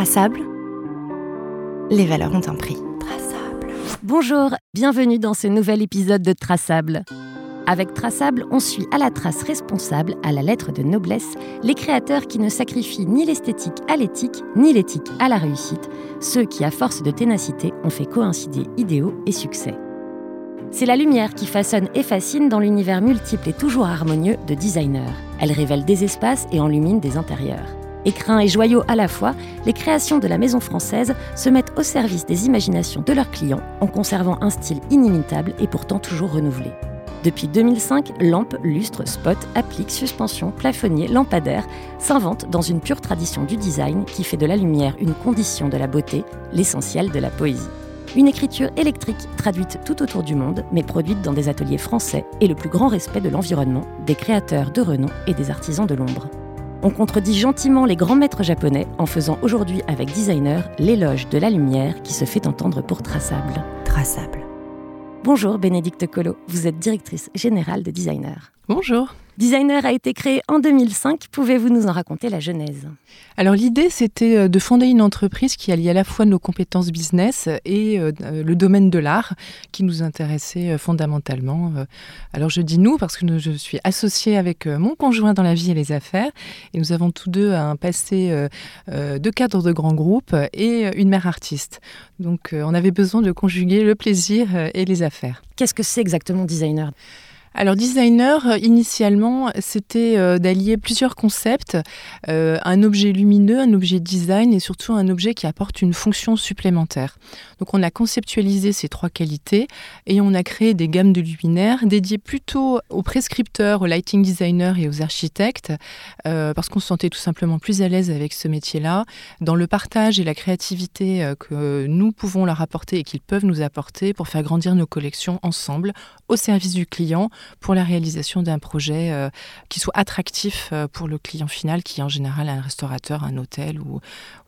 Traçable Les valeurs ont un prix. Traçable. Bonjour, bienvenue dans ce nouvel épisode de Traçable. Avec Traçable, on suit à la trace responsable, à la lettre de noblesse, les créateurs qui ne sacrifient ni l'esthétique à l'éthique, ni l'éthique à la réussite, ceux qui, à force de ténacité, ont fait coïncider idéaux et succès. C'est la lumière qui façonne et fascine dans l'univers multiple et toujours harmonieux de designers. Elle révèle des espaces et enlumine des intérieurs. Écrins et joyaux à la fois, les créations de la maison française se mettent au service des imaginations de leurs clients en conservant un style inimitable et pourtant toujours renouvelé. Depuis 2005, lampes, lustres, spots, appliques, suspensions, plafonniers, lampadaires s'inventent dans une pure tradition du design qui fait de la lumière une condition de la beauté, l'essentiel de la poésie. Une écriture électrique traduite tout autour du monde, mais produite dans des ateliers français et le plus grand respect de l'environnement, des créateurs de renom et des artisans de l'ombre. On contredit gentiment les grands maîtres japonais en faisant aujourd'hui avec Designer l'éloge de la lumière qui se fait entendre pour traçable. Traçable. Bonjour Bénédicte Collot, vous êtes directrice générale de Designer. Bonjour. Designer a été créé en 2005. Pouvez-vous nous en raconter la genèse? Alors l'idée, c'était euh, de fonder une entreprise qui allie à la fois nos compétences business et euh, le domaine de l'art qui nous intéressait euh, fondamentalement. Alors je dis nous parce que je suis associée avec mon conjoint dans la vie et les affaires et nous avons tous deux un passé de cadre de grands groupes et une mère artiste. Donc on avait besoin de conjuguer le plaisir et les affaires. Qu'est-ce que c'est exactement designer? Alors designer, euh, initialement, c'était euh, d'allier plusieurs concepts, euh, un objet lumineux, un objet design et surtout un objet qui apporte une fonction supplémentaire. Donc on a conceptualisé ces trois qualités et on a créé des gammes de luminaires dédiées plutôt aux prescripteurs, aux lighting designers et aux architectes, parce qu'on se sentait tout simplement plus à l'aise avec ce métier-là, dans le partage et la créativité que nous pouvons leur apporter et qu'ils peuvent nous apporter pour faire grandir nos collections ensemble au service du client pour la réalisation d'un projet euh, qui soit attractif euh, pour le client final, qui est en général un restaurateur, un hôtel ou,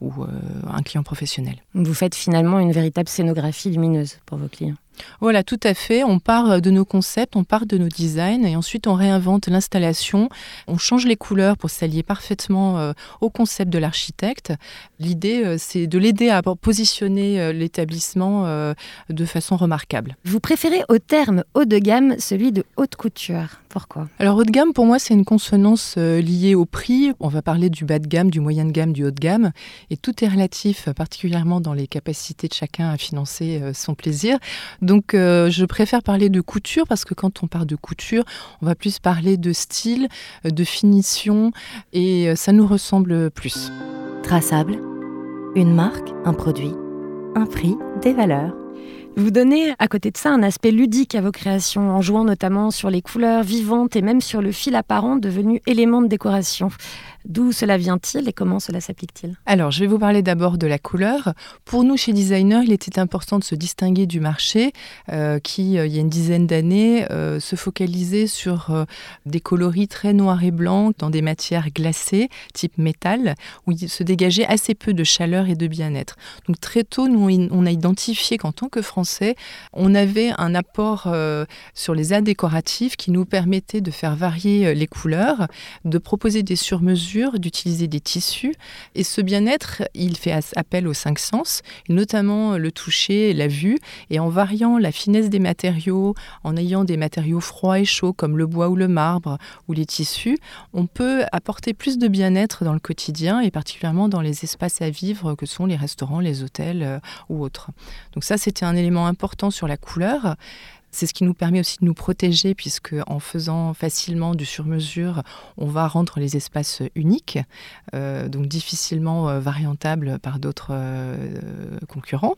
euh, un client professionnel. Vous faites finalement une véritable scénographie lumineuse pour vos clients. Voilà, tout à fait. On part euh, de nos concepts, on part de nos designs et ensuite on réinvente l'installation. On change les couleurs pour s'allier parfaitement euh, au concept de l'architecte. L'idée, euh, c'est de l'aider à positionner l'établissement de façon remarquable. Vous préférez au terme haut de gamme celui de haute couture. Pourquoi? Alors haut de gamme, pour moi, c'est une consonance liée au prix. On va parler du bas de gamme, du moyen de gamme, du haut de gamme. Et tout est relatif, particulièrement dans les capacités de chacun à financer son plaisir. Donc euh, je préfère parler de couture parce que quand on parle de couture, on va plus parler de style, euh, de finition et euh, ça nous ressemble plus. Traçable, une marque, un produit, un prix, des valeurs. Vous donnez à côté de ça un aspect ludique à vos créations en jouant notamment sur les couleurs vivantes et même sur le fil apparent devenu élément de décoration. D'où cela vient-il et comment cela s'applique-t-il? Alors, je vais vous parler d'abord de la couleur. Pour nous, chez Designer, il était important de se distinguer du marché euh, qui, euh, il y a une dizaine d'années, euh, se focalisait sur des coloris très noirs et blancs dans des matières glacées, type métal, où il se dégageait assez peu de chaleur et de bien-être. Donc, très tôt, nous, on a identifié qu'en tant que Français, on avait un apport sur les arts décoratifs qui nous permettait de faire varier les couleurs, de proposer des surmesures d'utiliser des tissus. Et ce bien-être, il fait appel aux cinq sens, notamment le toucher, la vue. Et en variant la finesse des matériaux, en ayant des matériaux froids et chauds comme le bois ou le marbre ou les tissus, on peut apporter plus de bien-être dans le quotidien et particulièrement dans les espaces à vivre que sont les restaurants, les hôtels euh, ou autres. Donc ça, c'était un élément important sur la couleur. C'est ce qui nous permet aussi de nous protéger puisque en faisant facilement du sur-mesure, on va rendre les espaces uniques, euh, donc difficilement euh, variantables par d'autres euh, concurrents.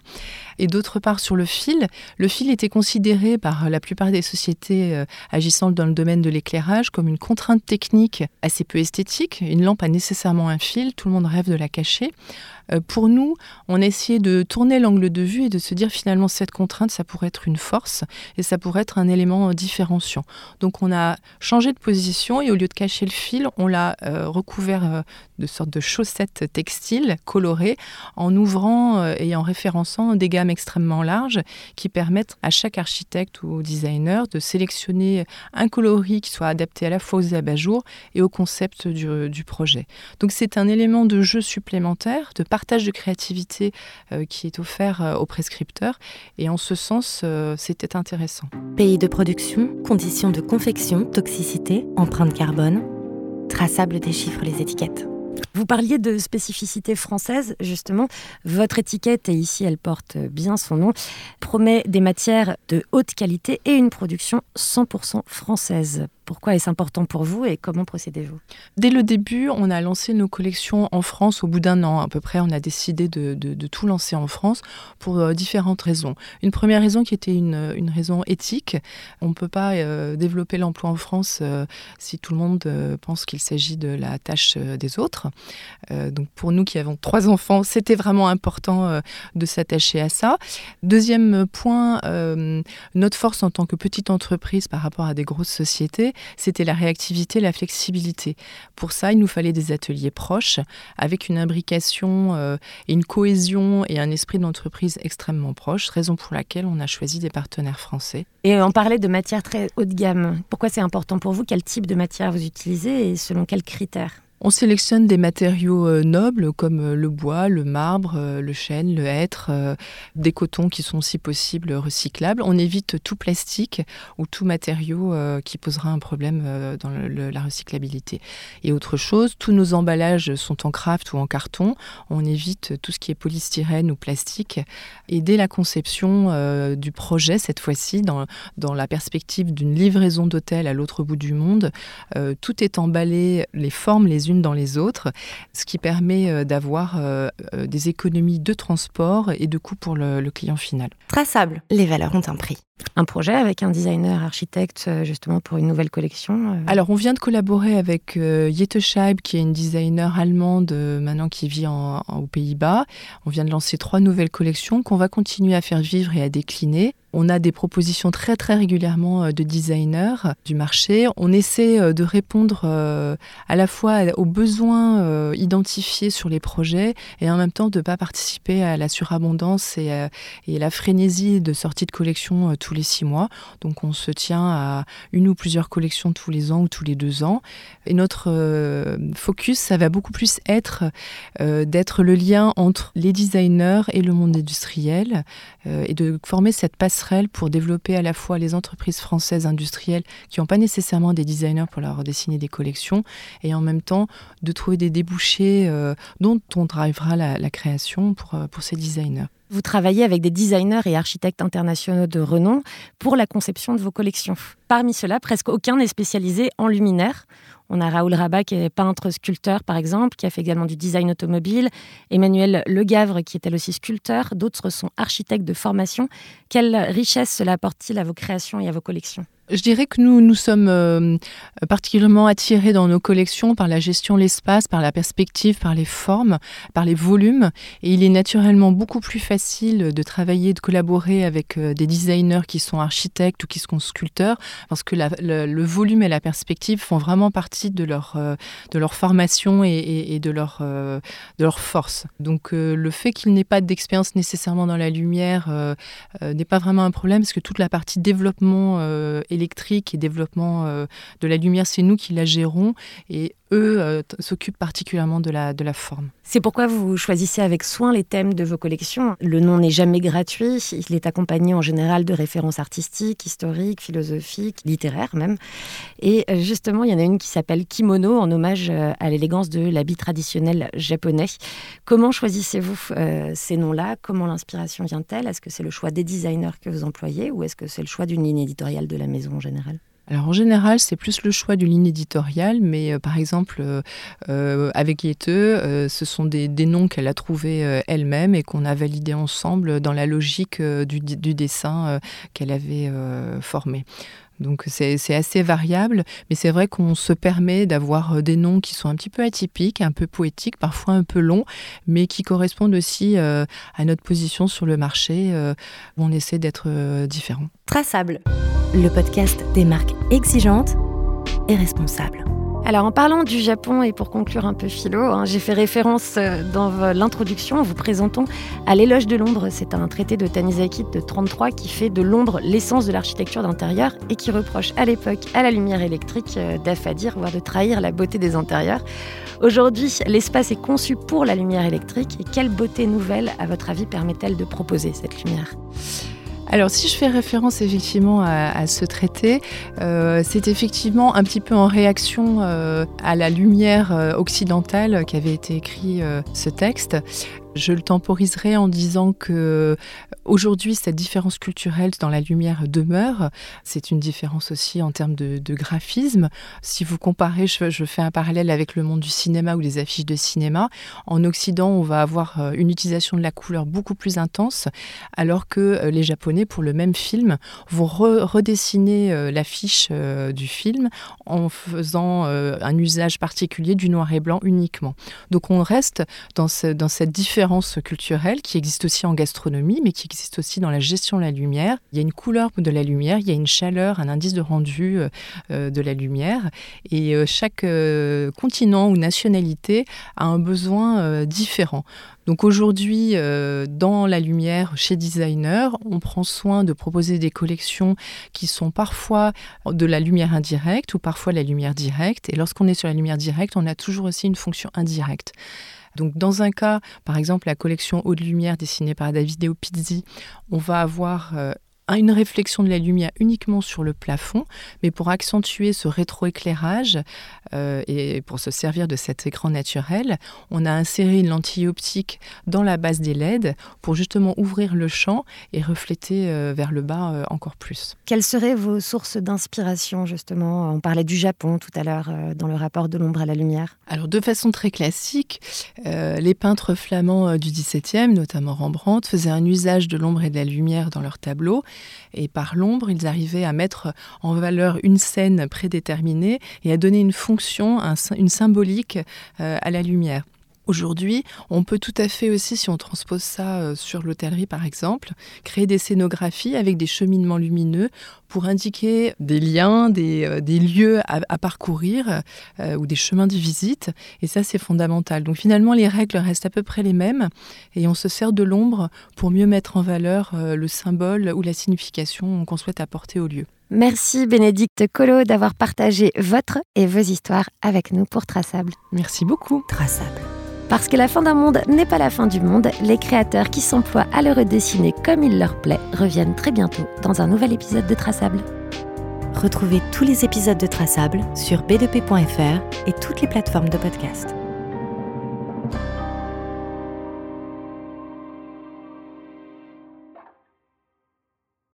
Et d'autre part, sur le fil, le fil était considéré par la plupart des sociétés agissant dans le domaine de l'éclairage comme une contrainte technique assez peu esthétique. Une lampe a nécessairement un fil, tout le monde rêve de la cacher. Euh, pour nous, on a essayé de tourner l'angle de vue et de se dire finalement cette contrainte, ça pourrait être une force. Ça pourrait être un élément différenciant. Donc on a changé de position et au lieu de cacher le fil, on l'a recouvert de sortes de chaussettes textiles colorées en ouvrant et en référençant des gammes extrêmement larges qui permettent à chaque architecte ou designer de sélectionner un coloris qui soit adapté à la fois aux abat-jours et au concept du, projet. Donc c'est un élément de jeu supplémentaire, de partage de créativité euh, qui est offert euh, aux prescripteurs et en ce sens euh, c'était intéressant. Pays de production, conditions de confection, toxicité, empreinte carbone, traçable des chiffres les étiquettes. Vous parliez de spécificité française, justement. Votre étiquette, et ici elle porte bien son nom, promet des matières de haute qualité et une production 100% française. Pourquoi est-ce important pour vous et comment procédez-vous? Dès le début, on a lancé nos collections en France au bout d'un an à peu près. On a décidé de, tout lancer en France pour euh, différentes raisons. Une première raison qui était une, raison éthique. On ne peut pas euh, développer l'emploi en France euh, si tout le monde pense qu'il s'agit de la tâche des autres. Donc pour nous qui avons trois enfants, c'était vraiment important de s'attacher à ça. Deuxième point, notre force en tant que petite entreprise par rapport à des grosses sociétés, c'était la réactivité, la flexibilité. Pour ça, il nous fallait des ateliers proches, avec une imbrication euh, et une cohésion et un esprit d'entreprise extrêmement proche, raison pour laquelle on a choisi des partenaires français. Et on parlait de matières très haut de gamme. Pourquoi c'est important pour vous? Quel type de matière vous utilisez et selon quels critères? On sélectionne des matériaux euh, nobles comme euh, le bois, le marbre, euh, le chêne, le hêtre, des cotons qui sont si possible recyclables. On évite tout plastique ou tout matériau qui posera un problème dans la recyclabilité. Et autre chose, tous nos emballages sont en craft ou en carton. On évite tout ce qui est polystyrène ou plastique. Et dès la conception du projet, cette fois-ci, dans, la perspective d'une livraison d'hôtel à l'autre bout du monde, tout est emballé, les formes les unes dans les autres, ce qui permet euh, d'avoir euh, euh, des économies de transport et de coûts pour le, client final. Traçable, les valeurs ont un prix. Un projet avec un designer architecte justement pour une nouvelle collection Alors on vient de collaborer avec Jette Scheib qui est une designer allemande maintenant qui vit aux Pays-Bas. On vient de lancer trois nouvelles collections qu'on va continuer à faire vivre et à décliner. On a des propositions très très régulièrement euh, de designers du marché. On essaie euh, de répondre euh, à la fois aux besoins identifiés sur les projets et en même temps de ne pas participer à la surabondance et, à la frénésie de sortie de collection tous les six mois. Donc on se tient à une ou plusieurs collections tous les ans ou tous les deux ans. Et notre focus, ça va beaucoup plus être d'être le lien entre les designers et le monde industriel et de former cette passerelle pour développer à la fois les entreprises françaises industrielles qui n'ont pas nécessairement des designers pour leur dessiner des collections et en même temps de trouver des débouchés euh, dont on drivera la, création pour, euh, pour ces designers. Vous travaillez avec des designers et architectes internationaux de renom pour la conception de vos collections. Parmi ceux-là, presque aucun n'est spécialisé en luminaire. On a Raoul Rabat qui est peintre sculpteur par exemple, qui a fait également du design automobile, Emmanuel Legavre qui est elle aussi sculpteur, d'autres sont architectes de formation. Quelle richesse cela apporte-t-il à vos créations et à vos collections? Je dirais que nous, nous sommes euh, particulièrement attirés dans nos collections par la gestion de l'espace, par la perspective, par les formes, par les volumes. Et il est naturellement beaucoup plus facile de travailler, de collaborer avec euh, des designers qui sont architectes ou qui sont sculpteurs, parce que le, volume et la perspective font vraiment partie de leur, euh, de leur formation et, de, leur, de leur force. Donc le fait qu'il n'ait pas d'expérience nécessairement dans la lumière n'est pas vraiment un problème, parce que toute la partie développement électrique et développement euh, de la lumière, c'est nous qui la gérons. Et eux euh, s'occupent particulièrement de la, de la forme. C'est pourquoi vous choisissez avec soin les thèmes de vos collections. Le nom n'est jamais gratuit, il est accompagné en général de références artistiques, historiques, philosophiques, littéraires même. Et euh, justement, il y en a une qui s'appelle Kimono en hommage à l'élégance de l'habit traditionnel japonais. Comment choisissez-vous ces noms-là? Comment l'inspiration vient-elle? Est-ce que c'est le choix des designers que vous employez ou est-ce que c'est le choix d'une ligne éditoriale de la maison en général? Alors en général, c'est plus le choix d'une ligne éditoriale, mais euh, par exemple, euh, euh, avec Yete, ce sont des, noms qu'elle a trouvés elle-même et qu'on a validés ensemble dans la logique du dessin qu'elle avait formé. Donc c'est assez variable, mais c'est vrai qu'on se permet d'avoir des noms qui sont un petit peu atypiques, un peu poétiques, parfois un peu longs, mais qui correspondent aussi à notre position sur le marché, où on essaie d'être différent. Traçable, le podcast des marques exigeantes et responsables. Alors en parlant du Japon et pour conclure un peu philo, hein, j'ai fait référence euh, dans l'introduction en vous présentant à l'éloge de Londres. C'est un traité de Tanizaki de 33 qui fait de Londres l'essence de l'architecture d'intérieur et qui reproche à l'époque à la lumière électrique euh, d'affadir, voire de trahir la beauté des intérieurs. Aujourd'hui, l'espace est conçu pour la lumière électrique et quelle beauté nouvelle, à votre avis, permet-elle de proposer cette lumière? Alors, si je fais référence effectivement à, ce traité, euh, c'est effectivement un petit peu en réaction euh, à la lumière euh, occidentale qu'avait été écrit ce texte. Je le temporiserai en disant que aujourd'hui, cette différence culturelle dans la lumière demeure. C'est une différence aussi en termes de, graphisme. Si vous comparez, je, fais un parallèle avec le monde du cinéma ou les affiches de cinéma. En Occident, on va avoir euh, une utilisation de la couleur beaucoup plus intense, alors que euh, les Japonais, pour le même film, vont redessiner euh, l'affiche du film en faisant un usage particulier du noir et blanc uniquement. Donc on reste dans cette différence culturelle qui existe aussi en gastronomie, mais qui existe aussi dans la gestion de la lumière. Il y a une couleur de la lumière, il y a une chaleur, un indice de rendu euh, euh, de la lumière. Et euh, chaque continent ou nationalité a un besoin différent. Donc aujourd'hui, dans la lumière, chez Designer, on prend soin de proposer des collections qui sont parfois de la lumière indirecte ou parfois la lumière directe. Et lorsqu'on est sur la lumière directe, on a toujours aussi une fonction indirecte. Donc dans un cas, par exemple la collection Eau de lumière dessinée par David Pizzi, on va avoir euh, une réflexion de la lumière uniquement sur le plafond, mais pour accentuer ce rétroéclairage euh, et pour se servir de cet écran naturel, on a inséré une lentille optique dans la base des LED pour justement ouvrir le champ et refléter euh, vers le bas euh, encore plus. Quelles seraient vos sources d'inspiration justement? On parlait du Japon tout à l'heure dans le rapport de l'ombre à la lumière. Alors de façon très classique, les peintres flamands du XVIIe, notamment Rembrandt, faisaient un usage de l'ombre et de la lumière dans leurs tableaux et par l'ombre, ils arrivaient à mettre en valeur une scène prédéterminée et à donner une fonction, une symbolique euh, à la lumière. Aujourd'hui, on peut tout à fait aussi, si on transpose ça euh, sur l'hôtellerie par exemple, créer des scénographies avec des cheminements lumineux pour indiquer des liens, des, euh, lieux à, parcourir euh, ou des chemins de visite. Et ça, c'est fondamental. Donc finalement, les règles restent à peu près les mêmes et on se sert de l'ombre pour mieux mettre en valeur le symbole ou la signification qu'on souhaite apporter au lieu. Merci Bénédicte Collot d'avoir partagé votre et vos histoires avec nous pour Traçable. Merci beaucoup. Traçable. Parce que la fin d'un monde n'est pas la fin du monde, les créateurs qui s'emploient à le redessiner comme il leur plaît reviennent très bientôt dans un nouvel épisode de Traçable. Retrouvez tous les épisodes de Traçable sur b2p.fr et toutes les plateformes de podcast.